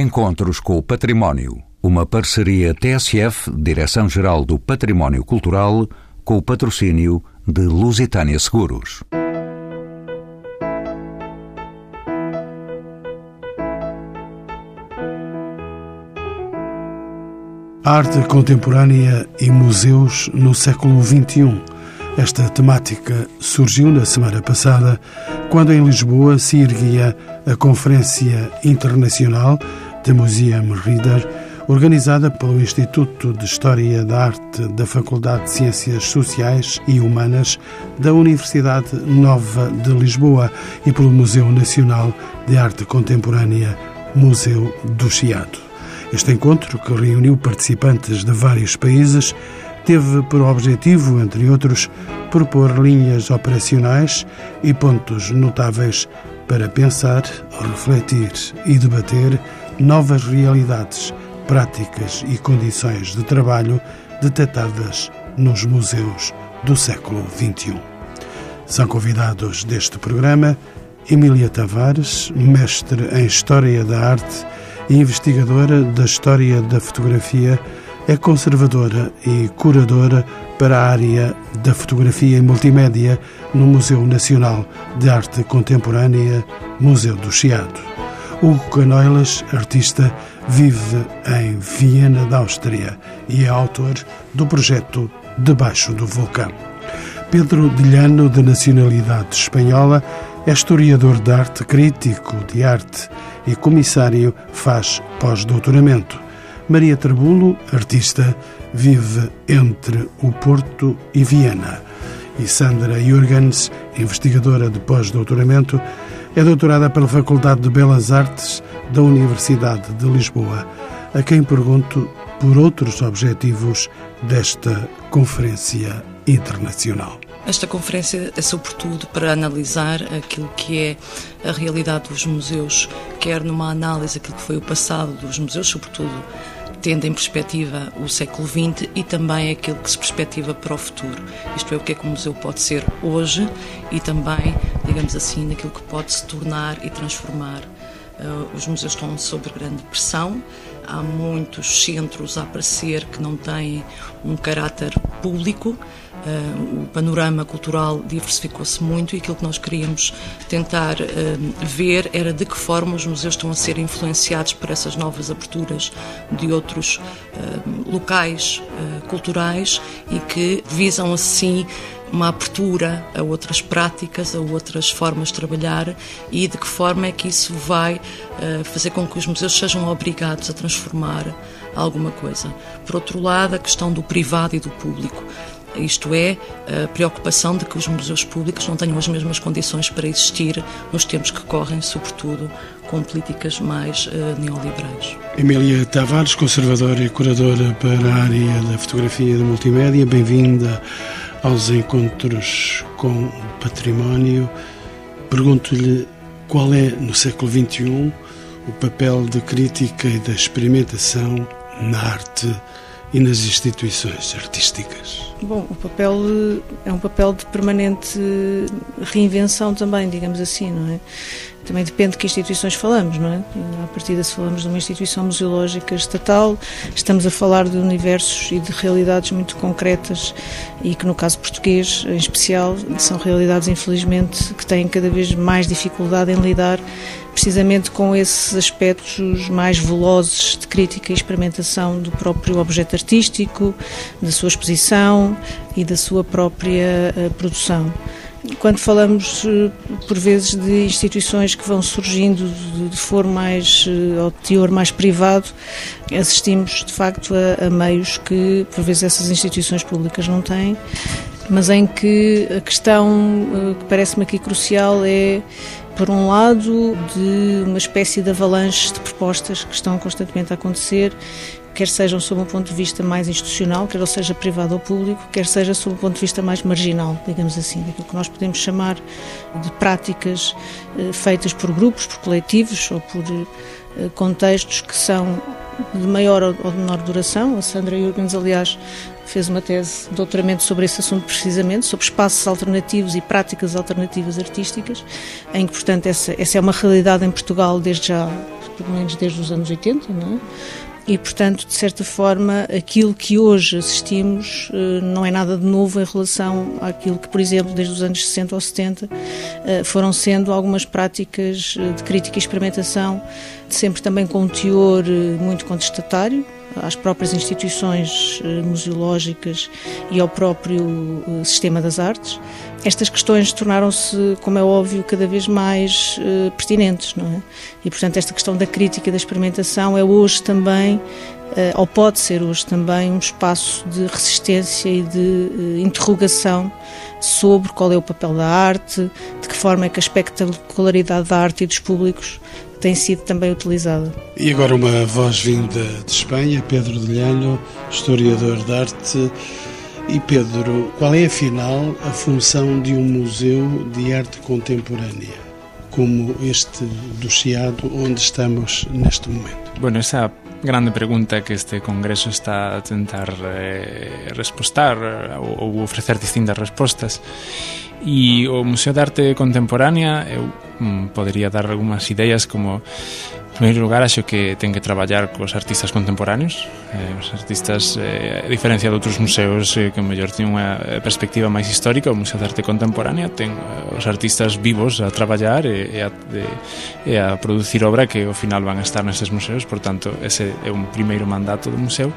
Encontros com o Património. Uma parceria TSF, Direção-Geral do Património Cultural, com o patrocínio de Lusitânia Seguros. Arte contemporânea e museus no século XXI. Esta temática surgiu na semana passada, quando em Lisboa se erguia a Conferência Internacional The Museum Reader, organizada pelo Instituto de História da Arte da Faculdade de Ciências Sociais e Humanas da Universidade Nova de Lisboa e pelo Museu Nacional de Arte Contemporânea, Museu do Chiado. Este encontro, que reuniu participantes de vários países, teve por objetivo, entre outros, propor linhas operacionais e pontos notáveis para pensar, refletir e debater novas realidades, práticas e condições de trabalho detectadas nos museus do século XXI. São convidados deste programa Emília Tavares, mestre em História da Arte e investigadora da História da Fotografia, é conservadora e curadora para a área da fotografia e multimédia no Museu Nacional de Arte Contemporânea, Museu do Chiado. Hugo Canoilas, artista, vive em Viena, da Áustria e é autor do projeto Debaixo do Vulcão. Pedro Dilhano, de nacionalidade espanhola, é historiador de arte, crítico de arte e comissário, faz pós-doutoramento. Maria Trabulo, artista, vive entre o Porto e Viena. E Sandra Jurgens, investigadora de pós-doutoramento, é doutorada pela Faculdade de Belas Artes da Universidade de Lisboa, a quem pergunto por outros objetivos desta conferência internacional. Esta conferência é sobretudo para analisar aquilo que é a realidade dos museus, quer numa análise daquilo que foi o passado dos museus, sobretudo tendo em perspectiva o século XX e também aquilo que se perspectiva para o futuro. Isto é, o que é que o museu pode ser hoje e também, digamos assim, naquilo que pode se tornar e transformar. Uh, os museus estão sob grande pressão, há muitos centros a aparecer que não têm um caráter público, Uh, o panorama cultural diversificou-se muito e aquilo que nós queríamos tentar uh, ver era de que forma os museus estão a ser influenciados por essas novas aberturas de outros locais culturais e que visam assim uma abertura a outras práticas, a outras formas de trabalhar e de que forma é que isso vai fazer com que os museus sejam obrigados a transformar alguma coisa. Por outro lado, a questão do privado e do público. Isto é, a preocupação de que os museus públicos não tenham as mesmas condições para existir nos tempos que correm, sobretudo com políticas mais uh, neoliberais. Emília Tavares, conservadora e curadora para a área da fotografia e da multimédia, bem-vinda aos encontros com o património. Pergunto-lhe qual é, no século XXI, o papel de crítica e da experimentação na arte e nas instituições artísticas? Bom, o papel é um papel de permanente reinvenção também, digamos assim, não é? Também depende de que instituições falamos, não é? A partir se falamos de uma instituição museológica estatal, estamos a falar de universos e de realidades muito concretas e que no caso português, em especial, são realidades infelizmente que têm cada vez mais dificuldade em lidar precisamente com esses aspectos mais velozes de crítica e experimentação do próprio objeto artístico, da sua exposição e da sua própria uh, produção. Quando falamos, uh, por vezes, de instituições que vão surgindo de, de forma mais, uh, ao teor mais privado, assistimos, de facto, a, a meios que, por vezes, essas instituições públicas não têm mas em que a questão que parece-me aqui crucial é por um lado, de uma espécie de avalanche de propostas que estão constantemente a acontecer, quer sejam sob um ponto de vista mais institucional, quer seja privado ou público, quer seja sob um ponto de vista mais marginal, digamos assim, daquilo que nós podemos chamar de práticas eh, feitas por grupos, por coletivos ou por eh, contextos que são de maior ou menor duração. A Sandra Jürgens, aliás, fez uma tese de doutoramento sobre esse assunto precisamente, sobre espaços alternativos e práticas alternativas artísticas, em que, portanto, essa, essa é uma realidade em Portugal desde já, pelo menos desde os anos 80, não é? E, portanto, de certa forma, aquilo que hoje assistimos eh, não é nada de novo em relação àquilo que, por exemplo, desde os anos 60 ou 70 eh, foram sendo algumas práticas eh, de crítica e experimentação, sempre também com um teor muito contestatário, às próprias instituições museológicas e ao próprio sistema das artes estas questões tornaram-se, como é óbvio, cada vez mais uh, pertinentes, não é? E, portanto, esta questão da crítica da experimentação é hoje também, ou pode ser hoje também, um espaço de resistência e de interrogação sobre qual é o papel da arte, de que forma é que a espectacularidade da arte e dos públicos tem sido também utilizada. E agora uma voz vinda de Espanha, Pedro de Lhano, historiador de arte. E Pedro, qual é afinal a função de um museu de arte contemporânea, como este do Chiado, onde estamos neste momento? Bueno, esa grande pregunta que este congreso está a tentar eh, respostar ou, ou ofrecer distintas respostas E o Museo de Arte Contemporánea eu mm, podería dar algunhas ideas como En primeiro lugar, acho que ten que traballar cos artistas contemporáneos. Eh, Os artistas, eh, a diferencia de outros museos eh, Que mellor ten unha eh, perspectiva máis histórica O Museo de Arte Contemporánea ten eh, os artistas vivos a traballar e, e, a, de, e a producir obra que ao final van a estar neses museos. Por tanto, ese é un primeiro mandato do museo.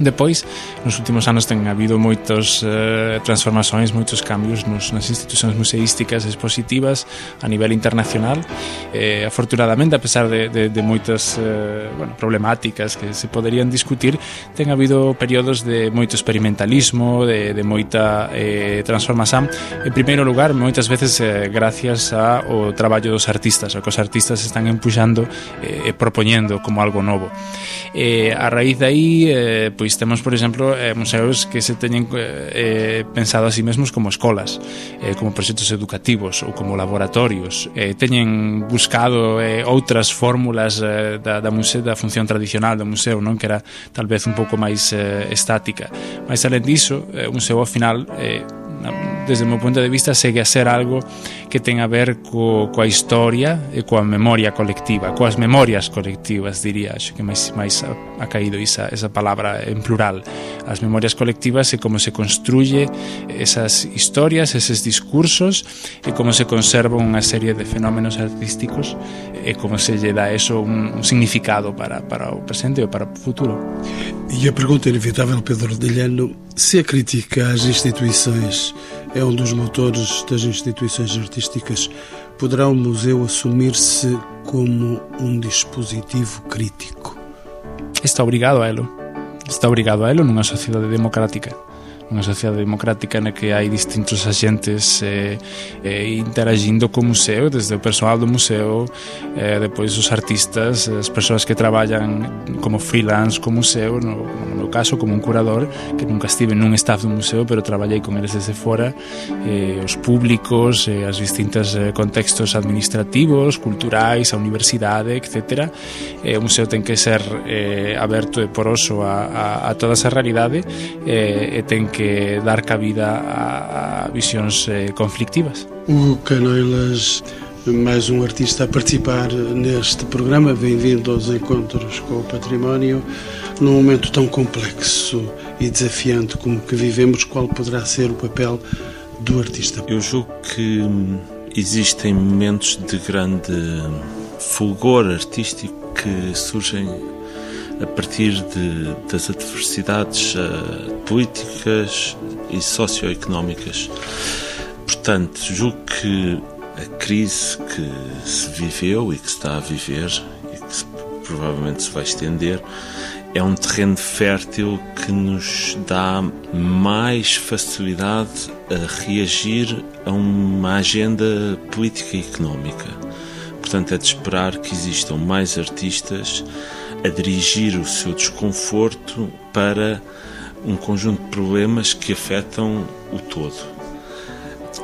Depois, nos últimos anos ten habido moitos eh, transformações, moitos cambios nos, nas institucións museísticas expositivas a nivel internacional eh, afortunadamente, a pesar de, de, de moitas eh, bueno, problemáticas que se poderían discutir, ten habido períodos de moito experimentalismo, de, de moita eh, transformación. En primeiro lugar, moitas veces eh, gracias ao traballo dos artistas, o que os artistas están empuxando eh, e propoñendo como algo novo. Eh, a raíz de aí, eh, pois temos, por exemplo, eh, museos que se teñen eh, eh pensado a sí mesmos como escolas, eh, como proxectos educativos ou como laboratorios. Eh, teñen buscado eh, outras fórmulas eh, da, da, museo, da función tradicional do museo, non? Que era talvez un pouco máis eh, estática. Mas, além disso, eh, o museo, ao final, eh, desde meu punto de vista segue a ser algo que ten a ver co, coa historia e coa memoria colectiva, coas memorias colectivas, diría, acho que máis, máis ha, ha caído esa, esa palabra en plural. As memorias colectivas e como se construye esas historias, eses discursos e como se conserva unha serie de fenómenos artísticos e como se lle dá eso un, un significado para, para o presente ou para o futuro. E a pergunta inevitável, Pedro Delhano, se a crítica às instituições é um dos motores das instituições artísticas, poderá o museu assumir-se como um dispositivo crítico? Está obrigado a elo. Está obrigado a elo nunha sociedade democrática unha sociedade democrática na que hai distintos axentes eh, eh, interagindo co museo, desde o persoal do museo, eh, depois os artistas, as persoas que traballan como freelance co museo, no, no meu caso como un curador, que nunca estive nun staff do museo, pero traballei con eles desde fora, eh, os públicos, eh, as distintas eh, contextos administrativos, culturais, a universidade, etc. Eh, o museo ten que ser eh, aberto e poroso a, a, a toda esa realidade eh, e ten que que dar cabida a, a visións eh, conflictivas. O Canoilas, mais um artista a participar neste programa. Bem-vindo aos Encontros com o Património. Num momento tão complexo e desafiante como que vivemos, qual poderá ser o papel do artista? Eu julgo que existem momentos de grande fulgor artístico que surgem a partir de, das adversidades uh, políticas e socioeconómicas. Portanto, julgo que a crise que se viveu e que se está a viver e que se, provavelmente se vai estender é um terreno fértil que nos dá mais facilidade a reagir a uma agenda política e económica. Portanto, é de esperar que existam mais artistas a dirigir o seu desconforto para um conjunto de problemas que afetam o todo.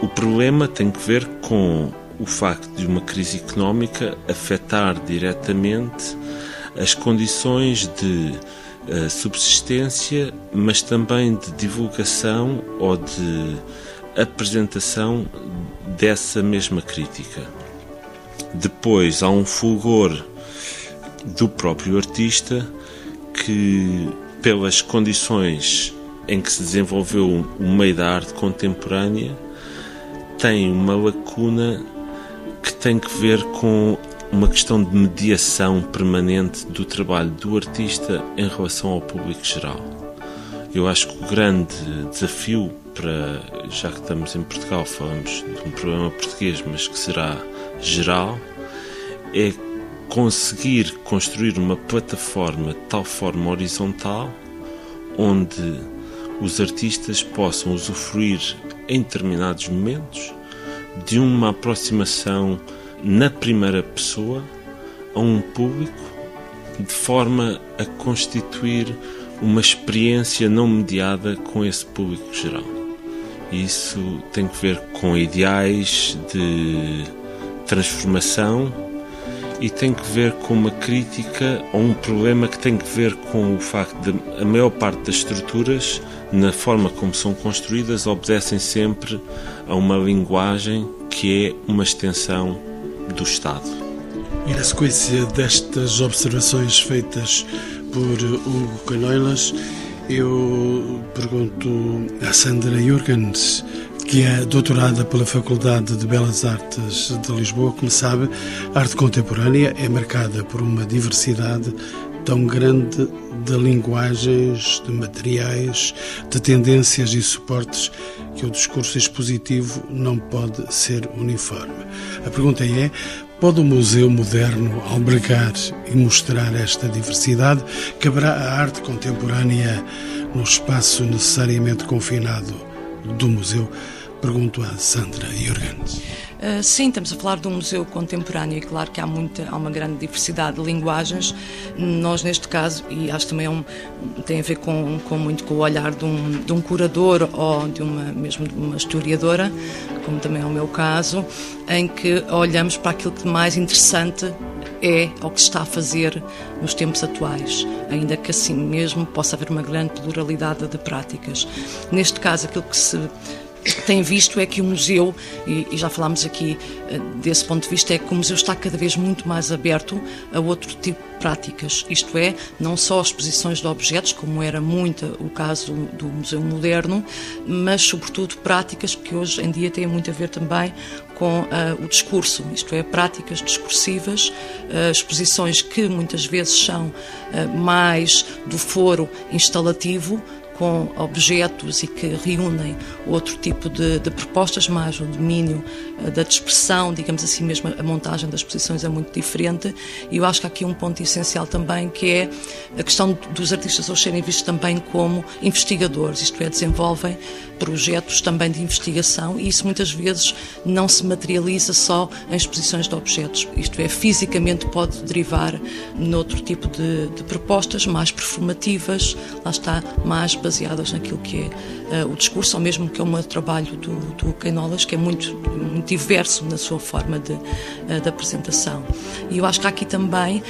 O problema tem que ver com o facto de uma crise económica afetar diretamente as condições de uh, subsistência, mas também de divulgação ou de apresentação dessa mesma crítica. Depois há um fulgor do próprio artista que, pelas condições em que se desenvolveu o meio da arte contemporânea, tem uma lacuna que tem que ver com uma questão de mediação permanente do trabalho do artista em relação ao público geral. Eu acho que o grande desafio para, já que estamos em Portugal, falamos de um problema português, mas que será geral, é conseguir construir uma plataforma de tal forma horizontal onde os artistas possam usufruir em determinados momentos de uma aproximação na primeira pessoa a um público de forma a constituir uma experiência não mediada com esse público geral. Isso tem que ver com ideais de transformação e tem que ver com uma crítica a um problema que tem que ver com o facto de a maior parte das estruturas, na forma como são construídas, obedecem sempre a uma linguagem que é uma extensão do Estado. E na sequência destas observações feitas por Hugo Canoilas, eu pergunto a Sandra Jurgens que é doutorada pela Faculdade de Belas Artes de Lisboa. Como sabe, a arte contemporânea é marcada por uma diversidade tão grande de linguagens, de materiais, de tendências e suportes que o discurso expositivo não pode ser uniforme. A pergunta é: pode o museu moderno albergar e mostrar esta diversidade? Caberá a arte contemporânea no espaço necessariamente confinado do museu? Pergunto a Sandra Jurgens. Uh, sim, estamos a falar de um museu contemporâneo e claro que há, muita, há uma grande diversidade de linguagens. Nós, neste caso, e acho também é um, tem a ver com, com muito com o olhar de um, de um curador ou de uma, mesmo de uma historiadora, como também é o meu caso, em que olhamos para aquilo que mais interessante é o que se está a fazer nos tempos atuais, ainda que assim mesmo possa haver uma grande pluralidade de práticas. Neste caso, aquilo que se tem visto é que o museu, e, já falámos aqui eh, desse ponto de vista, é que o museu está cada vez muito mais aberto a outro tipo de práticas, isto é, não só exposições de objetos, como era muito o caso do Museu Moderno, mas sobretudo práticas que hoje em dia têm muito a ver também com uh, o discurso, isto é, práticas discursivas, uh, exposições que muitas vezes são uh, mais do foro instalativo, com objetos e que reúnem outro tipo de, de propostas, mais o domínio da dispersão, digamos assim mesmo, a montagem das exposições é muito diferente. E eu acho que há aqui um ponto essencial também, que é a questão dos artistas hoje serem vistos também como investigadores, isto é, desenvolvem projetos também de investigação e isso muitas vezes não se materializa só em exposições de objetos, isto é, fisicamente pode derivar noutro tipo de, de propostas mais performativas, lá está, mais baseadas naquilo que é uh, o discurso, ou mesmo que é um trabalho do, do Cainolas, que é muito, muito diverso na sua forma de, uh, de apresentação. E eu acho que aqui também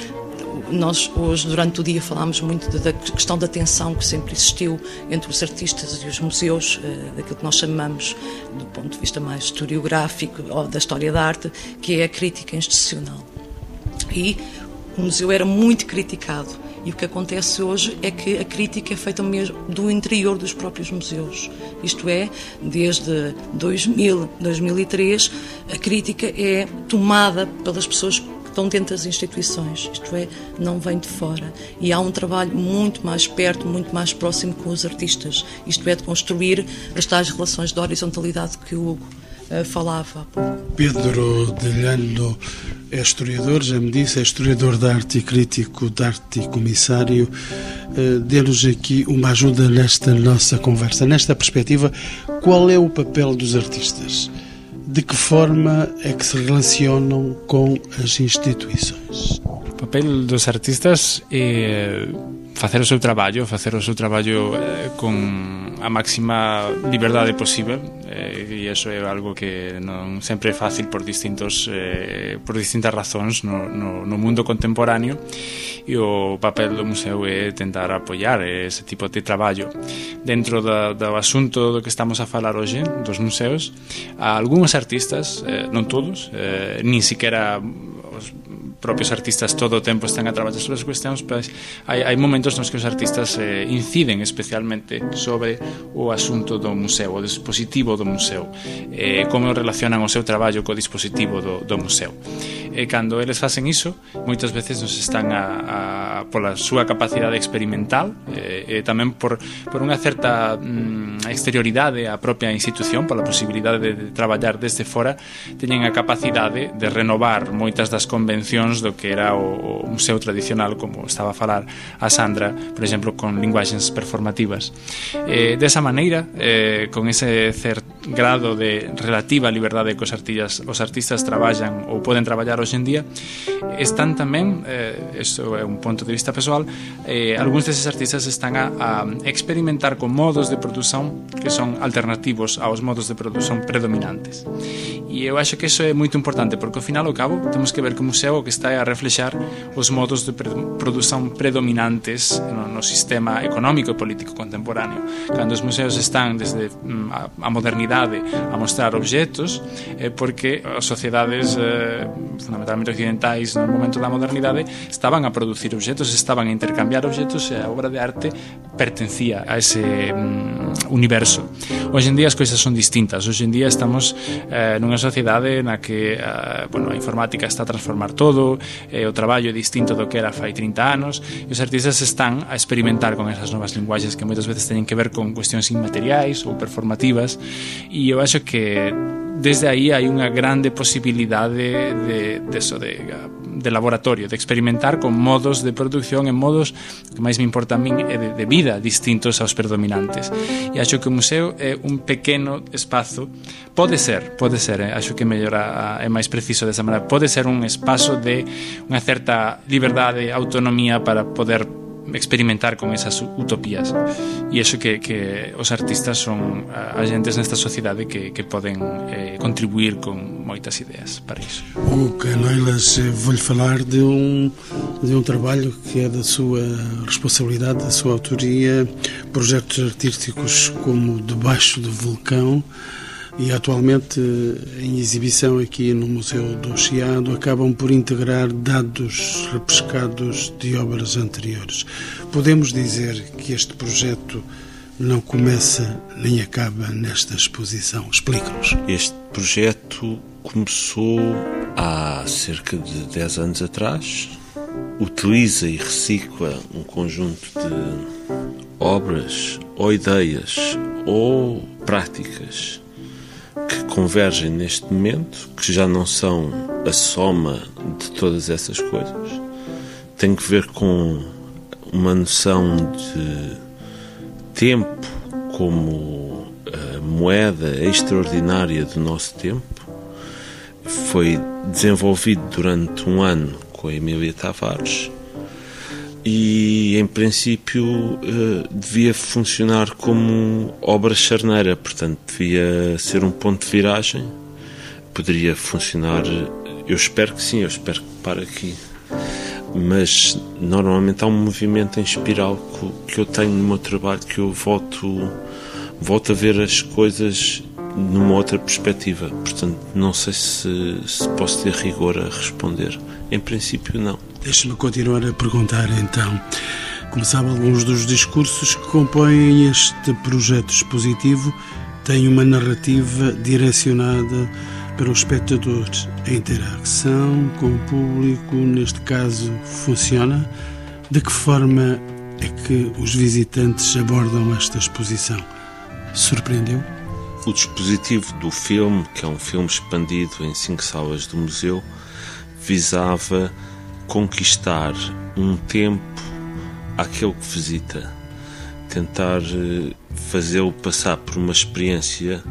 nós hoje, durante o dia, falámos muito da questão da tensão que sempre existiu entre os artistas e os museus, eh, daquilo que nós chamamos, do ponto de vista mais historiográfico ou da história da arte, que é a crítica institucional. E o museu era muito criticado. E o que acontece hoje é que a crítica é feita mesmo do interior dos próprios museus. Isto é, desde 2000, 2003, a crítica é tomada pelas pessoas estão dentro das instituições, isto é, não vem de fora. E há um trabalho muito mais perto, muito mais próximo com os artistas, isto é, de construir as tais relações de horizontalidade que o Hugo uh, falava. Pedro Delhano é historiador, já me disse, é historiador de arte e crítico de arte e comissário. Uh, Dê-nos aqui uma ajuda nesta nossa conversa. Nesta perspectiva, qual é o papel dos artistas? de que forma é que se relacionam com as instituições? papel dos artistas é facer o seu traballo, facer o seu traballo eh, con a máxima liberdade posible eh, e iso é algo que non sempre é fácil por distintos eh, por distintas razóns no, no, no mundo contemporáneo e o papel do museo é tentar apoiar ese tipo de traballo. Dentro da, do asunto do que estamos a falar hoxe dos museos a algúns artistas, eh, non todos eh, nin siquiera os propios artistas todo o tempo están a traballar sobre as cuestións, pois hai, hai momentos nos que os artistas eh, inciden especialmente sobre o asunto do museo, o dispositivo do museo, eh, como relacionan o seu traballo co dispositivo do, do museo. E cando eles facen iso, moitas veces nos están a, a pola súa capacidade experimental eh, e tamén por, por unha certa mm, exterioridade á propia institución, pola posibilidade de, de traballar desde fora, teñen a capacidade de renovar moitas das convencións versións do que era o, o museo tradicional, como estaba a falar a Sandra, por exemplo, con linguaxes performativas. Eh, desa maneira, eh, con ese cer grado de relativa liberdade que os artistas, os artistas traballan ou poden traballar hoxe en día, están tamén, eh, isto é un punto de vista persoal, eh, algúns deses artistas están a, a experimentar con modos de produción que son alternativos aos modos de produción predominantes. E eu acho que iso é moito importante, porque ao final, ao cabo, temos que ver que o museo o que está está a reflexar os modos de produción predominantes no, no sistema económico e político contemporáneo. Cando os museos están desde mm, a modernidade a mostrar objetos, é porque as sociedades eh, fundamentalmente occidentais no momento da modernidade estaban a producir objetos, estaban a intercambiar objetos e a obra de arte pertencía a ese mm, universo. Hoxe en día as coisas son distintas. Hoxe en día estamos eh, nunha sociedade na que eh, bueno, a informática está a transformar todo, eh, o traballo é distinto do que era fai 30 anos, e os artistas están a experimentar con esas novas linguaxes que moitas veces teñen que ver con cuestións inmateriais ou performativas, e eu acho que desde aí hai unha grande posibilidade de, de, eso, de, de laboratorio, de experimentar con modos de produción en modos que máis me importa a é de, de vida distintos aos predominantes. E acho que o museo é un pequeno espazo, pode ser, pode ser, eh? acho que mellora é máis preciso desa maneira, pode ser un espazo de unha certa liberdade, autonomía para poder experimentar con esas utopías. E iso que, que os artistas son agentes nesta sociedade que, que poden eh, contribuir con moitas ideas para iso. O Canoilas vou-lhe falar de um, de um trabalho que é da sua responsabilidade, da sua autoria projetos artísticos como Debaixo do Vulcão e atualmente em exibição aqui no Museu do Chiado acabam por integrar dados repescados de obras anteriores. Podemos dizer que este projeto não começa nem acaba nesta exposição. Explique-nos. Este projeto começou há cerca de 10 anos atrás. Utiliza e recicla um conjunto de obras ou ideias ou práticas que convergem neste momento, que já não são a soma de todas essas coisas, tem que ver com uma noção de tempo como moeda extraordinária do nosso tempo. Foi desenvolvido durante um ano com a Emília Tavares e em princípio eh, devia funcionar como obra charneira, portanto devia ser um ponto de viragem. Poderia funcionar, eu espero que sim, eu espero que pare aqui. Mas normalmente há um movimento em espiral que eu tenho no meu trabalho que eu volto, volto a ver as coisas numa outra perspectiva. Portanto, não sei se, se posso ter rigor a responder. Em princípio, não. Deixe-me continuar a perguntar então. Como sabe, alguns dos discursos que compõem este projeto expositivo têm uma narrativa direcionada para o espectador. A interação com o público, neste caso, funciona? De que forma é que os visitantes abordam esta exposição? Surpreendeu? O dispositivo do filme, que é um filme expandido em cinco salas do museu, visava conquistar um tempo àquele que visita, tentar eh, fazê-lo passar por uma experiência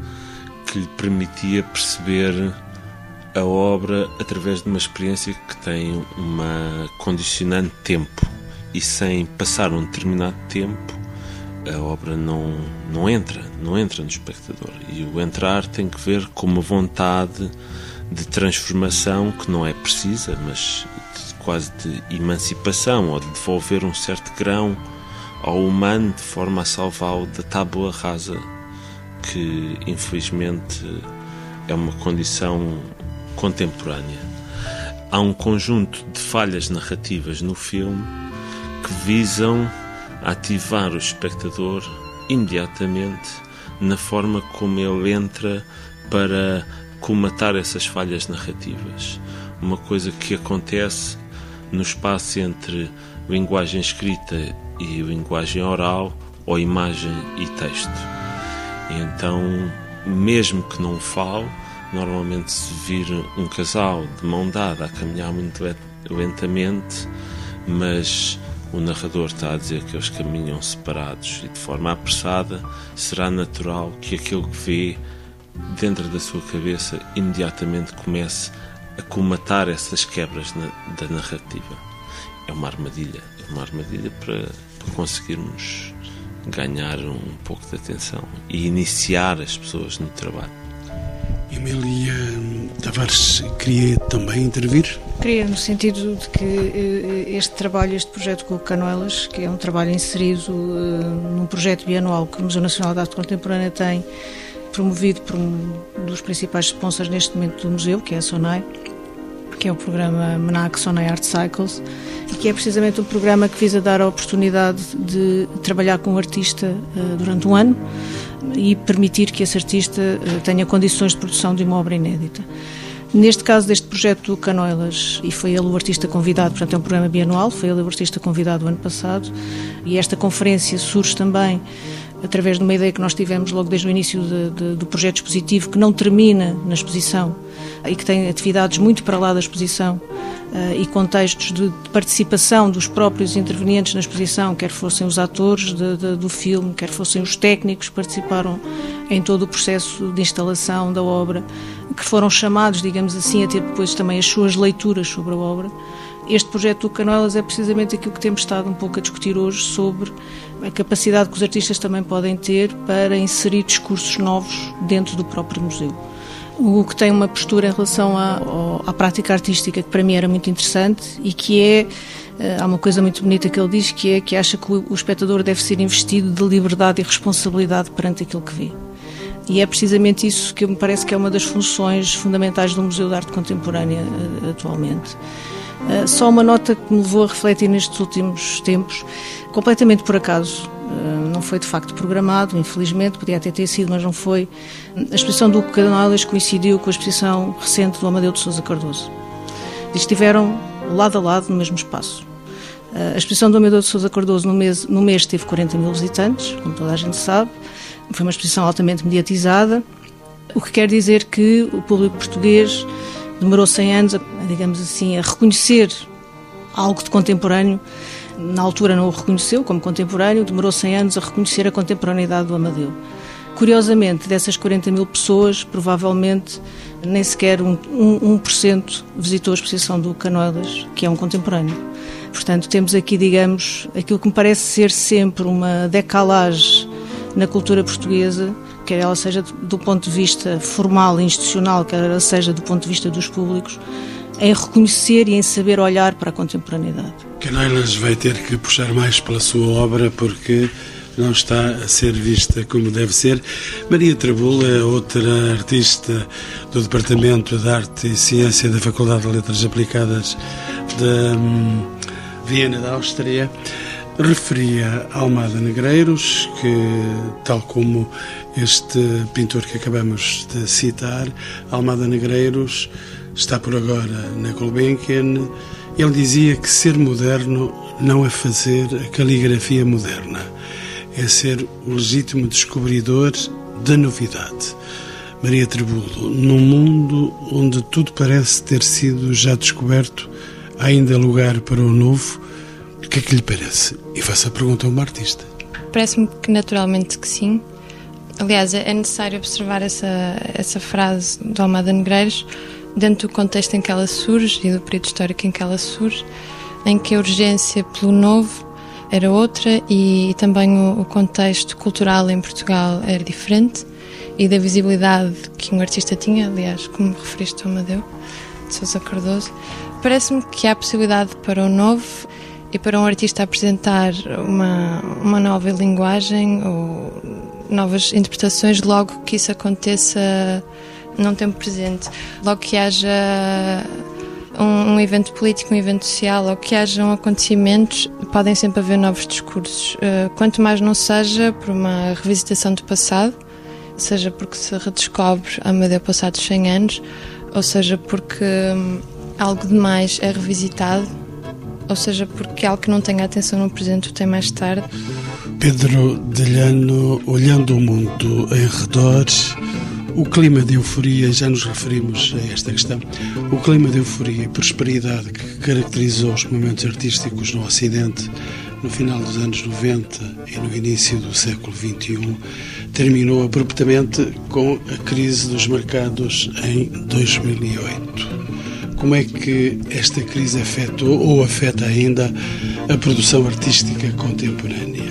que lhe permitia perceber a obra através de uma experiência que tem uma condicionante tempo e sem passar um determinado tempo a obra não, não entra, não entra no espectador. E o entrar tem que ver com uma vontade de transformação que não é precisa, mas de, quase de emancipação ou de devolver um certo grão ao humano de forma a salvá-lo da tábua rasa, que infelizmente é uma condição contemporânea. Há um conjunto de falhas narrativas no filme que visam ativar o espectador imediatamente na forma como ele entra para comatar essas falhas narrativas. Uma coisa que acontece no espaço entre linguagem escrita e linguagem oral ou imagem e texto. então, mesmo que não fale, normalmente se vir um casal de mão dada a caminhar muito lentamente, mas o narrador está a dizer que eles caminham separados e de forma apressada, será natural que aquilo que vê dentro da sua cabeça imediatamente comece a comatar essas quebras na, da narrativa. É uma armadilha, é uma armadilha para, para conseguirmos ganhar um pouco de atenção e iniciar as pessoas no trabalho. Emília Tavares queria também intervir? Queria, no sentido de que eh, este trabalho, este projeto com o Canoelas, que é um trabalho inserido uh, num projeto bianual que o Museu Nacional de Arte Contemporânea tem, promovido por um dos principais sponsors neste momento do museu, que é a SONAI, que é o programa MNAC Sonai Art Cycles, e que é precisamente um programa que visa dar a oportunidade de trabalhar com um artista uh, durante um ano e permitir que esse artista uh, tenha condições de produção de uma obra inédita. Neste caso deste projeto do Canoelas, e foi ele o artista convidado, portanto é um programa bianual, foi ele o artista convidado o ano passado, e esta conferência surge também através de uma ideia que nós tivemos logo desde o início de, de, do projeto expositivo, que não termina na exposição e que tem atividades muito para lá da exposição uh, e contextos de, de, participação dos próprios intervenientes na exposição, quer fossem os atores de, do filme, quer fossem os técnicos que participaram em todo o processo de instalação da obra, que foram chamados, digamos assim, a ter depois também as suas leituras sobre a obra. Este projeto do Canoelas é precisamente aquilo que temos estado um pouco a discutir hoje sobre a capacidade que os artistas também podem ter para inserir discursos novos dentro do próprio museu. O que tem uma postura em relação à, à prática artística que para mim era muito interessante e que é eh, há uma coisa muito bonita que ele diz que é que acha que o espectador deve ser investido de liberdade e responsabilidade perante aquilo que vê. E é precisamente isso que me parece que é uma das funções fundamentais do Museu de Arte Contemporânea eh, atualmente. Eh, só uma nota que me levou a refletir nestes últimos tempos, completamente por acaso, eh, não foi de facto programado, infelizmente, podia até ter sido, mas não foi. A exposição do Canalas coincidiu com a exposição recente do Amadeu de Sousa Cardoso. Estiveram lado a lado no mesmo espaço. A exposição do Amadeu de Sousa Cardoso no mês, no mês teve 40 mil visitantes, como toda a gente sabe. Foi uma exposição altamente mediatizada, o que quer dizer que o público português demorou 100 anos, a, digamos assim, a reconhecer algo de contemporâneo. Na altura não o reconheceu como contemporâneo, demorou 100 anos a reconhecer a contemporaneidade do Amadeu. Curiosamente, dessas 40 mil pessoas, provavelmente nem sequer 1%, um, um visitou a exposição do Canoelas, que é um contemporâneo. Portanto, temos aqui, digamos, aquilo que me parece ser sempre uma decalagem na cultura portuguesa, quer ela seja do ponto de vista formal e institucional, quer ela seja do ponto de vista dos públicos, em reconhecer e em saber olhar para a contemporaneidade. Canailas vai ter que puxar mais pela sua obra porque não está a ser vista como deve ser. Maria Trabula é outra artista do Departamento de Arte e Ciência da Faculdade de Letras Aplicadas de hum, Viena, da Áustria referia Almada Negreiros, que, tal como este pintor que acabamos de citar, Almada Negreiros está por agora na Gulbenkian. Ele dizia que ser moderno não é fazer a caligrafia moderna, é ser o legítimo descobridor da novidade. Maria Tribulo, num mundo onde tudo parece ter sido já descoberto, há ainda lugar para o novo o que é que lhe parece? E faço a pergunta a uma artista. Parece-me que naturalmente que sim. Aliás, é necessário observar essa, essa frase do Almada Negreiros dentro do contexto em que ela surge e do período histórico em que ela surge, em que a urgência pelo novo era outra e, também o, o contexto cultural em Portugal era diferente e da visibilidade que um artista tinha, aliás, como referiste ao Amadeu de Sousa Cardoso. Parece-me que há possibilidade para o novo e para um artista apresentar uma, uma nova linguagem ou novas interpretações logo que isso aconteça num tempo presente, logo que haja um, um, evento político, um evento social, ou que hajam acontecimentos, podem sempre haver novos discursos. Uh, quanto mais não seja por uma revisitação do passado, seja porque se redescobre a Amadeu passados 100 anos, ou seja porque hum, algo demais é revisitado, ou seja porque algo que não tenha atenção no presente o tem mais tarde. Pedro Delhano, olhando o mundo em redor, o clima de euforia, já nos referimos a esta questão, o clima de euforia e prosperidade que caracterizou os momentos artísticos no Ocidente no final dos anos 90 e no início do século XXI, terminou abruptamente com a crise dos mercados em 2008. Como é que esta crise afetou ou afeta ainda a produção artística contemporânea?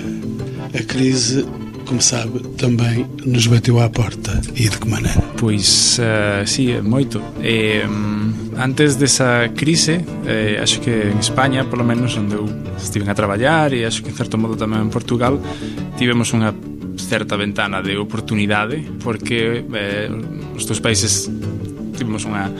A crise como sabe, também nos bateu à porta. E de que maneira? Pois, uh, sí, moito. Eh, antes desa crise, eh, acho que en España, polo menos onde eu estive a traballar e acho que en certo modo tamén en Portugal, tivemos unha certa ventana de oportunidade porque eh, os dos países tivemos unha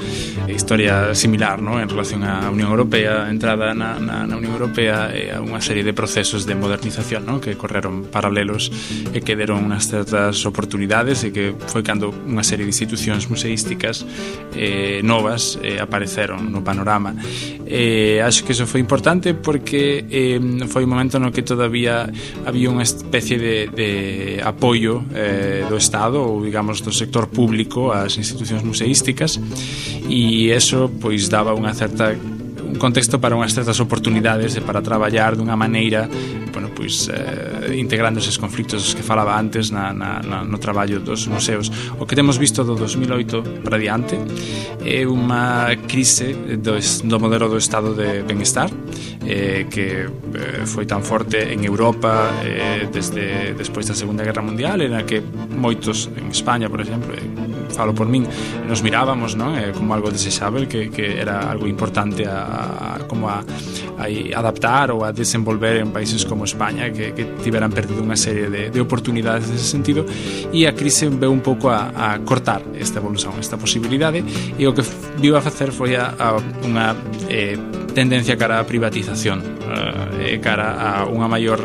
historia similar no? en relación á Unión Europea, a entrada na, na, na Unión Europea e a unha serie de procesos de modernización no? que correron paralelos e que deron unhas certas oportunidades e que foi cando unha serie de institucións museísticas eh, novas eh, apareceron no panorama. Eh, acho que iso foi importante porque eh, foi un momento no que todavía había unha especie de, de apoio eh, do Estado ou digamos do sector público ás institucións museísticas e eso pois daba unha certa un contexto para unhas certas oportunidades e para traballar dunha maneira bueno, pois, eh, integrando eses conflictos que falaba antes na, na, na, no traballo dos museos. O que temos visto do 2008 para diante é unha crise do, do modelo do estado de benestar eh, que eh, foi tan forte en Europa eh, desde despois da Segunda Guerra Mundial en a que moitos en España, por exemplo, eh, falo por min, nos mirábamos non? Eh, como algo desexável que, que era algo importante a, a, como a, a adaptar ou a desenvolver en países como España que, que tiveran perdido unha serie de, de oportunidades nese sentido e a crise veu un pouco a, a cortar esta evolución, esta posibilidade e o que viu a facer foi a, a unha eh, tendencia cara a privatización eh, cara a unha maior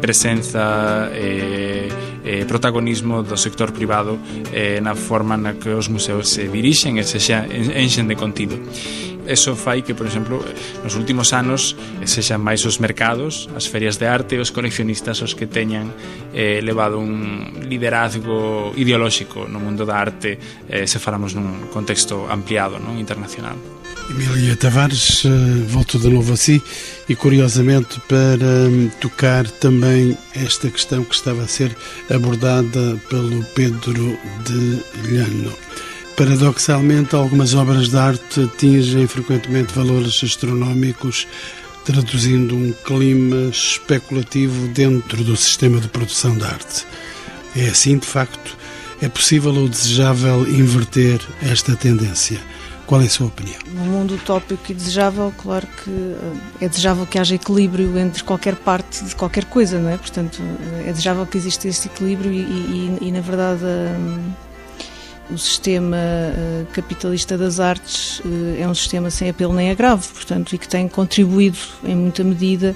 presenza eh, eh, protagonismo do sector privado eh, na forma na que os museos se dirixen e se xa enxen de contido eso fai que, por exemplo, nos últimos anos eh, sexan máis os mercados, as ferias de arte e os coleccionistas os que teñan eh, levado un liderazgo ideolóxico no mundo da arte eh, se falamos nun contexto ampliado, non internacional. Emília Tavares eh, volto de novo a si e curiosamente para tocar também esta questão que estava a ser abordada pelo Pedro de Lhano. Paradoxalmente, algumas obras de arte atingem frequentemente valores astronómicos, traduzindo um clima especulativo dentro do sistema de produção de arte. É assim, de facto, é possível ou desejável inverter esta tendência. Qual é a sua opinião? No mundo utópico e desejável, claro que eh, é desejável que haja equilíbrio entre qualquer parte de qualquer coisa, não é? Portanto, é desejável que exista esse equilíbrio e, e, e na verdade, hum, o sistema eh, capitalista das artes eh, é um sistema sem apelo nem agravo, portanto, e que tem contribuído em muita medida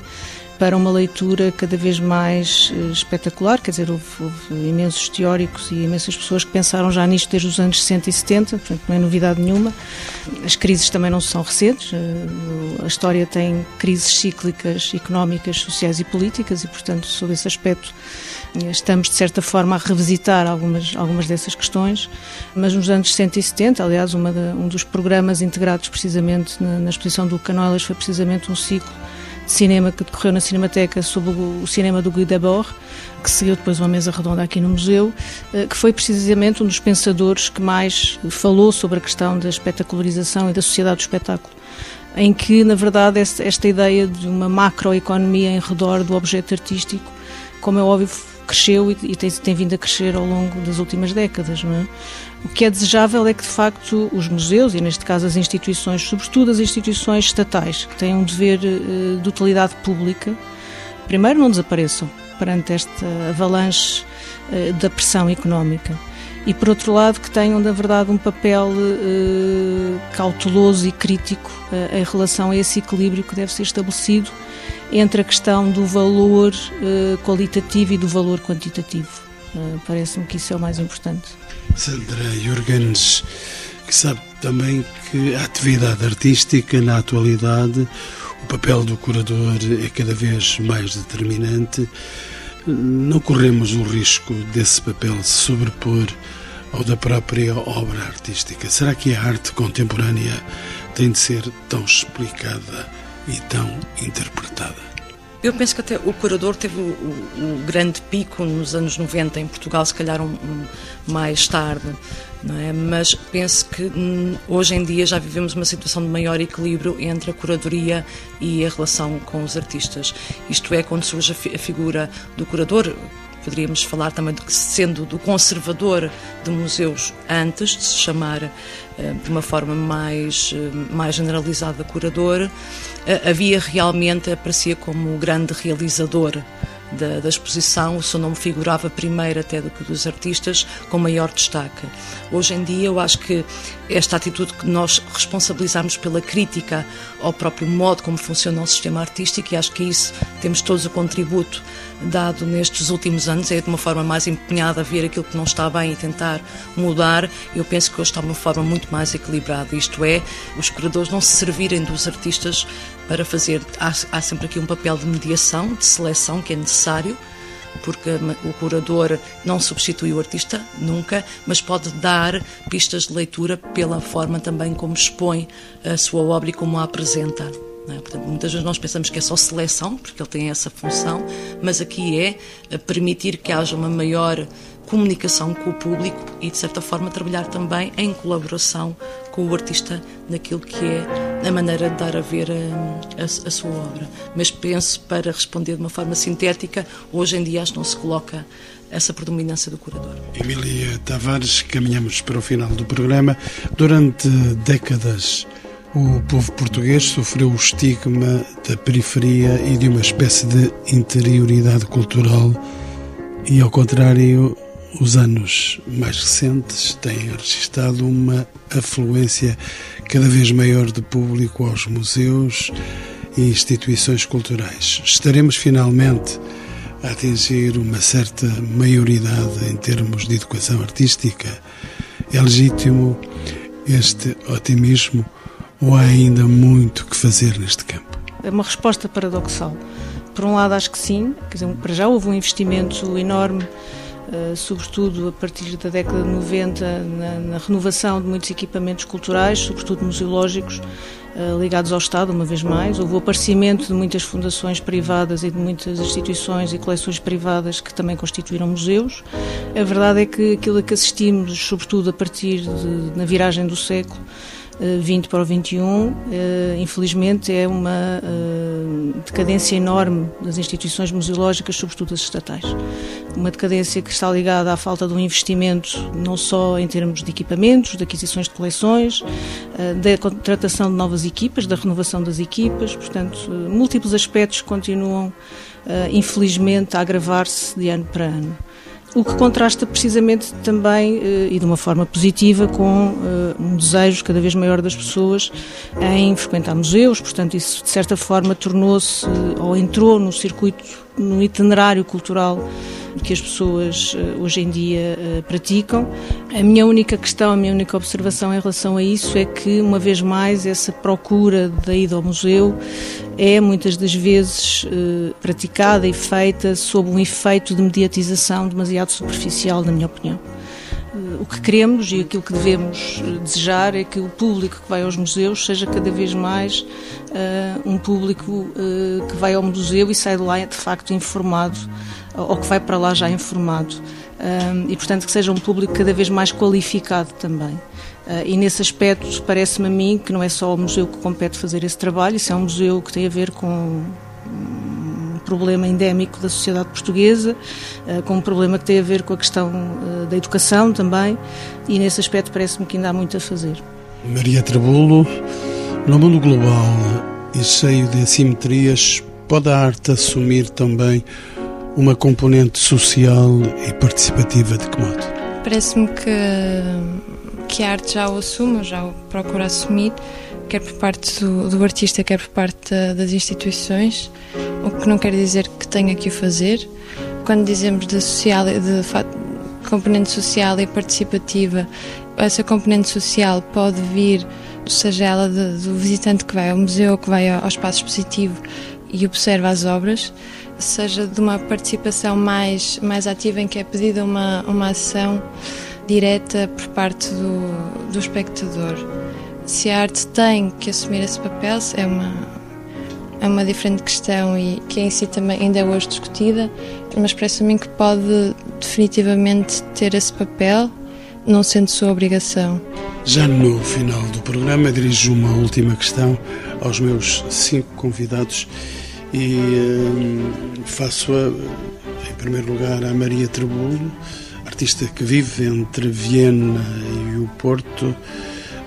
para uma leitura cada vez mais uh, espetacular, quer dizer, houve, houve, imensos teóricos e imensas pessoas que pensaram já nisto desde os anos 60 e 70, portanto não é novidade nenhuma. As crises também não são recentes, a história tem crises cíclicas económicas, sociais e políticas e, portanto, sob esse aspecto, estamos de certa forma a revisitar algumas, algumas dessas questões, mas nos anos 60 e 70, aliás, de, um dos programas integrados precisamente na, na exposição do Canoelas foi precisamente um ciclo de cinema que decorreu na Cinemateca sobre o cinema do Guy Debord, que seguiu depois uma mesa redonda aqui no museu, eh, que foi precisamente um dos pensadores que mais falou sobre a questão da espetacularização e da sociedade do espetáculo em que, na verdade, esta ideia de uma macroeconomia em redor do objeto artístico, como é óbvio, cresceu e tem, tem vindo a crescer ao longo das últimas décadas. Não é? O que é desejável é que, de facto, os museus, e neste caso as instituições, sobretudo as instituições estatais, que têm um dever uh, de utilidade pública, primeiro não desapareçam perante esta avalanche uh, da pressão económica. E, por outro lado, que tenham, na verdade, um papel uh, cauteloso e crítico em relação a esse equilíbrio que deve ser estabelecido entre a questão do valor qualitativo e do valor quantitativo. Parece-me que isso é o mais importante. Sandra Jurgens, que sabe também que a atividade artística, na atualidade, o papel do curador é cada vez mais determinante. Não corremos o risco desse papel se sobrepor ao da própria obra artística? Será que a arte contemporânea tem de ser tão explicada e tão interpretada? Eu penso que até o curador teve o, o, o, grande pico nos anos 90 em Portugal, se calhar um, um, mais tarde, não é? mas penso que hum, hoje em dia já vivemos uma situação de maior equilíbrio entre a curadoria e a relação com os artistas. Isto é, quando surge a, fi a figura do curador, poderíamos falar também de sendo do conservador de museus antes de se chamar eh, de uma forma mais, eh, mais generalizada curador, eh, havia realmente, aparecia como o grande realizador da, da, exposição, o seu nome figurava primeiro até do que dos artistas, com maior destaque. Hoje em dia, eu acho que esta atitude que nós responsabilizarmos pela crítica ao próprio modo como funciona o sistema artístico, e acho que isso temos todos o contributo dado nestes últimos anos, é de uma forma mais empenhada a ver aquilo que não está bem e tentar mudar. Eu penso que hoje está de uma forma muito mais equilibrada, isto é, os curadores não se servirem dos artistas para fazer. Há, há sempre aqui um papel de mediação, de seleção que é necessário porque o curador não substitui o artista nunca, mas pode dar pistas de leitura pela forma também como expõe a sua obra e como a apresenta. É? Portanto, muitas vezes nós pensamos que é só seleção, porque ele tem essa função, mas aqui é permitir que haja uma maior comunicação com o público e, de certa forma, trabalhar também em colaboração com o artista naquilo que é a maneira de dar a ver a, a, a, sua obra. Mas penso, para responder de uma forma sintética, hoje em dia acho que não se coloca essa predominância do curador. Emília Tavares, caminhamos para o final do programa. Durante décadas, o povo português sofreu o estigma da periferia e de uma espécie de interioridade cultural, e ao contrário, os anos mais recentes têm registrado uma afluência cada vez maior de público aos museus e instituições culturais. Estaremos finalmente a atingir uma certa maioridade em termos de educação artística. É legítimo este otimismo ou há ainda muito que fazer neste campo? É uma resposta paradoxal. Por um lado, acho que sim, quer dizer, para já houve um investimento enorme Uh, sobretudo a partir da década de 90, na, na, renovação de muitos equipamentos culturais, sobretudo museológicos, uh, ligados ao Estado, uma vez mais. Houve o aparecimento de muitas fundações privadas e de muitas instituições e coleções privadas que também constituíram museus. A verdade é que aquilo a que assistimos, sobretudo a partir de, na viragem do século, 20 para o 21, eh, infelizmente, é uma eh, decadência enorme das instituições museológicas, sobretudo as estatais. Uma decadência que está ligada à falta de um investimento, não só em termos de equipamentos, de aquisições de coleções, eh, da contratação de novas equipas, da renovação das equipas, portanto, múltiplos aspectos continuam, infelizmente, a agravar-se de ano para ano o que contrasta precisamente também eh, e de uma forma positiva com eh, um desejo cada vez maior das pessoas em frequentar museus, portanto isso de certa forma tornou-se eh, ou entrou no circuito, no itinerário cultural que as pessoas hoje em dia praticam. A minha única questão, a minha única observação em relação a isso é que, uma vez mais, essa procura da ida ao museu é muitas das vezes eh, praticada e feita sob um efeito de mediatização demasiado superficial, na minha opinião. Eh, o que queremos e aquilo que devemos desejar é que o público que vai aos museus seja cada vez mais uh, um público uh, que vai ao museu e sai de lá de facto informado ou que vai para lá já informado. e portanto que seja um público cada vez mais qualificado também. Uh, e nesse aspecto parece-me a mim que não é só o museu que compete fazer esse trabalho, isso é um museu que tem a ver com problema endémico da sociedade portuguesa, uh, com um problema que tem a ver com a questão uh, da educação também, e nesse aspecto parece-me que ainda há muito a fazer. Maria Trabulo, no mundo global e cheio de assimetrias, pode a arte assumir também uma componente social e participativa de que modo? Parece-me que que a arte já o assume, já o procura assumir, quer por parte do, do artista, quer por parte das instituições, o que não quer dizer que tenha que o fazer. Quando dizemos de, social, de componente social e participativa, essa componente social pode vir, seja ela de, do visitante que vai ao museu, que vai ao espaço expositivo e observa as obras, seja de uma participação mais, mais ativa em que é pedida uma, uma ação direta por parte do, do espectador. Se a arte tem que assumir esse papel, é uma, é uma diferente questão e que em si também ainda é hoje discutida, mas parece a mim que pode definitivamente ter esse papel, não sendo sua obrigação. Já no final do programa, dirijo uma última questão aos meus cinco convidados e hum, faço-a, em primeiro lugar, à Maria Trebulo artista que vive entre Viena e o Porto,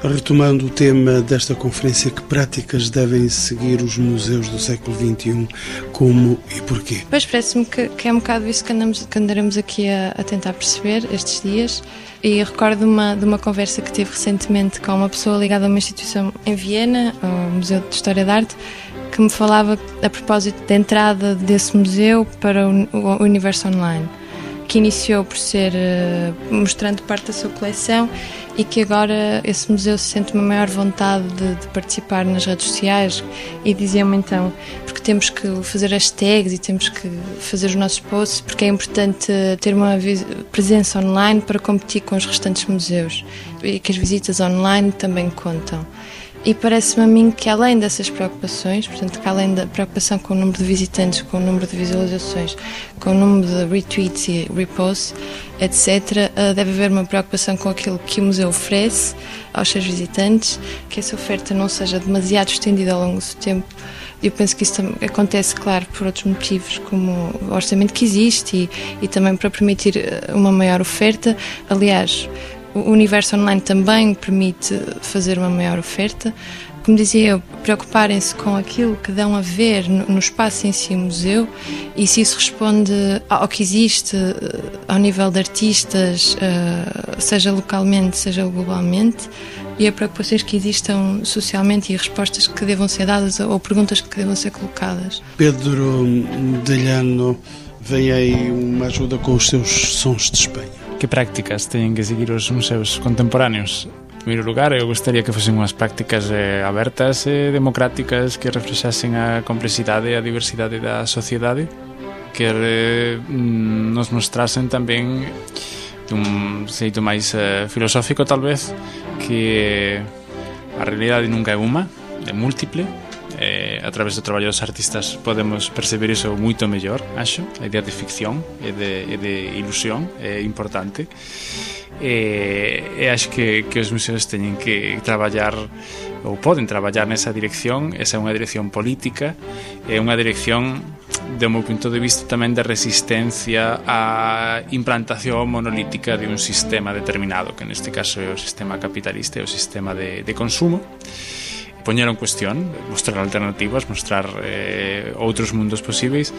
retomando o tema desta conferência, que práticas devem seguir os museus do século XXI, como e porquê? Pois parece-me que, que, é um bocado isso que, andamos, que andaremos aqui a, a tentar perceber estes dias. E recordo uma, de uma conversa que tive recentemente com uma pessoa ligada a uma instituição em Viena, ao Museu de História da Arte, que me falava a propósito da entrada desse museu para o, o universo online que iniciou por ser uh, mostrando parte da sua coleção e que agora esse museu se sente uma maior vontade de, de participar nas redes sociais e diziam-me então porque temos que fazer hashtags e temos que fazer os nossos posts porque é importante ter uma presença online para competir com os restantes museus e que as visitas online também contam. E parece-me a mim que além dessas preocupações, portanto, que além da preocupação com o número de visitantes, com o número de visualizações, com o número de retweets e reposts, etc., eh, deve haver uma preocupação com aquilo que o museu oferece aos seus visitantes, que essa oferta não seja demasiado estendida ao longo do tempo. Eu penso que isso acontece, claro, por outros motivos, como o orçamento que existe e, e também para permitir eh, uma maior oferta. Aliás, o universo online também permite fazer uma maior oferta. Como dizia eu, preocuparem-se com aquilo que dão a ver no, espaço em si, o museu, e se isso responde ao que existe eh, ao nível de artistas, eh, seja localmente, seja globalmente, e a preocupações que existam socialmente e respostas que devam ser dadas ou perguntas que devam ser colocadas. Pedro Delhano, vem aí uma ajuda com os seus sons de Espanha. que prácticas teñen que seguir os museos contemporáneos? primeiro lugar, eu gostaría que fosen unhas prácticas eh, abertas e eh, democráticas que reflexasen a complexidade e a diversidade da sociedade que eh, mm, nos mostrasen tamén dun xeito máis eh, filosófico talvez que a realidade nunca é unha, é múltiple eh, a través do traballo dos artistas podemos perceber iso moito mellor, acho. A idea de ficción e de, e de ilusión é importante. E, e acho que, que os museos teñen que traballar ou poden traballar nesa dirección, esa é unha dirección política, é unha dirección de meu punto de vista tamén de resistencia á implantación monolítica de un sistema determinado, que neste caso é o sistema capitalista e o sistema de, de consumo poñer en cuestión, mostrar alternativas, mostrar eh, outros mundos posíveis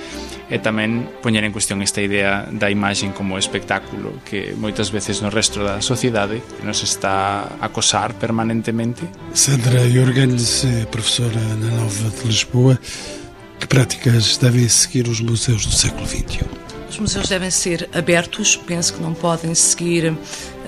e tamén poñer en cuestión esta idea da imaxen como espectáculo que moitas veces no resto da sociedade nos está a acosar permanentemente. Sandra Jorgens, eh, professora na Nova de Lisboa, que práticas devem seguir os museus do século XXI? Os museus devem ser abertos, penso que não podem seguir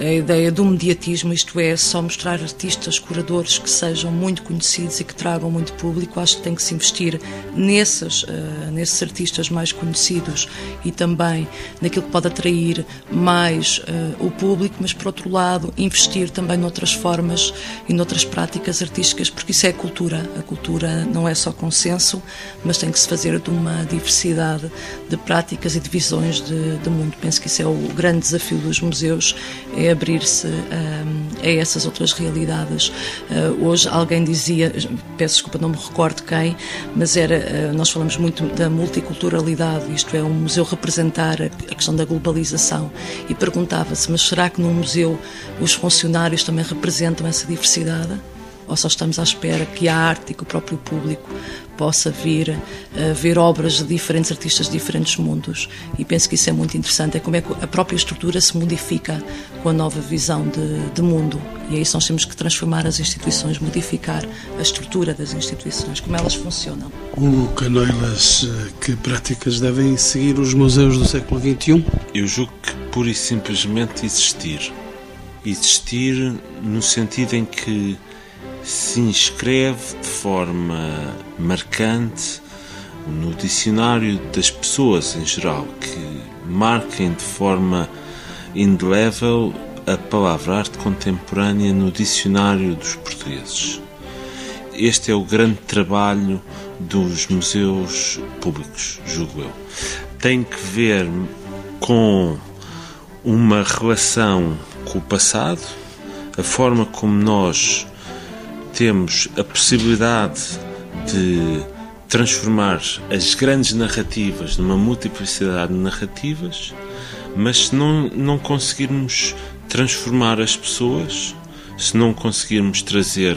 a ideia do mediatismo, isto é, só mostrar artistas, curadores que sejam muito conhecidos e que tragam muito público. Acho que tem que se investir nesses, uh, nesses artistas mais conhecidos e também naquilo que pode atrair mais uh, o público, mas por outro lado, investir também noutras formas e noutras práticas artísticas, porque isso é cultura. A cultura não é só consenso, mas tem que se fazer de uma diversidade de práticas e de visões de, de mundo. Penso que isso é o grande desafio dos museus. É abrir-se um, a essas outras realidades. Uh, hoje alguém dizia, peço desculpa, não me recordo quem, mas era, uh, nós falamos muito da multiculturalidade, isto é, um museu representar a, a questão da globalização e perguntava-se, mas será que num museu os funcionários também representam essa diversidade? ou só estamos à espera que a arte e que o próprio público possa vir a ver obras de diferentes artistas de diferentes mundos e penso que isso é muito interessante, é como é que a própria estrutura se modifica com a nova visão de, de mundo e é isso nós temos que transformar as instituições, modificar a estrutura das instituições, como elas funcionam. O Canoilas, eh, que práticas devem seguir os museus do século XXI? Eu julgo que pura e simplesmente existir. Existir no sentido em que se inscreve de forma marcante no dicionário das pessoas em geral, que marquem de forma indelével a palavra arte contemporânea no dicionário dos portugueses. Este é o grande trabalho dos museus públicos, julgo eu. Tem que ver com uma relação com o passado, a forma como nós temos a possibilidade de transformar as grandes narrativas numa multiplicidade de narrativas, mas se não, não conseguirmos transformar as pessoas, se não conseguirmos trazer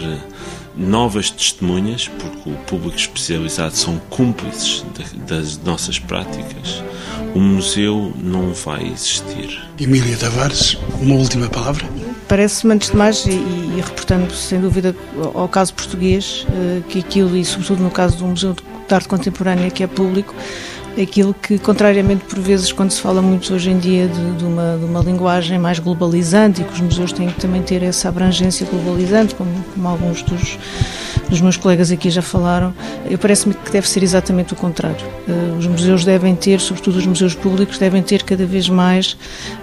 novas testemunhas, porque o público especializado são cúmplices das nossas práticas, o museu não vai existir. Emília Tavares, uma última palavra? Parece-me, antes de mais, e, e reportando sem dúvida ao caso português, eh, que aquilo, e sobretudo no caso do Museu de Arte Contemporânea, que é público, aquilo que, contrariamente por vezes, quando se fala muito hoje em dia de, de, uma, de uma linguagem mais globalizante, e que os museus têm que também ter essa abrangência globalizante, como, como alguns dos, dos meus colegas aqui já falaram, eu parece-me que deve ser exatamente o contrário. Eh, os museus devem ter, sobretudo os museus públicos, devem ter cada vez mais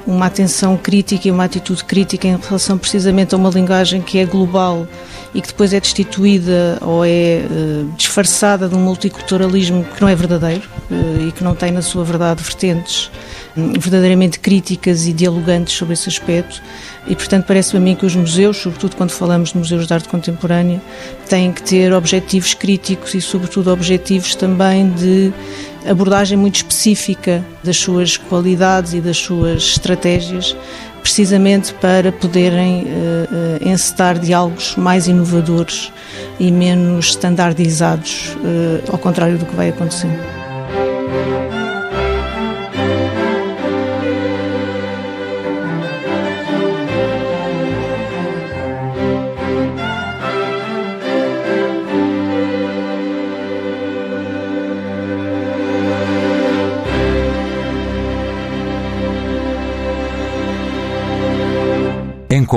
uma atenção crítica e uma atitude crítica em relação precisamente a uma linguagem que é global e que depois é destituída ou é uh, disfarçada de um multiculturalismo que não é verdadeiro uh, e que não tem na sua verdade vertentes um, verdadeiramente críticas e dialogantes sobre esse aspecto. E, portanto, parece-me a mim que os museus, sobretudo quando falamos de museus de arte contemporânea, têm que ter objetivos críticos e, sobretudo, objetivos também de abordagem muito específica das suas qualidades e das suas estratégias precisamente para poderem uh, uh, encetar diálogos mais inovadores e menos standardizados, uh, ao contrário do que vai acontecendo.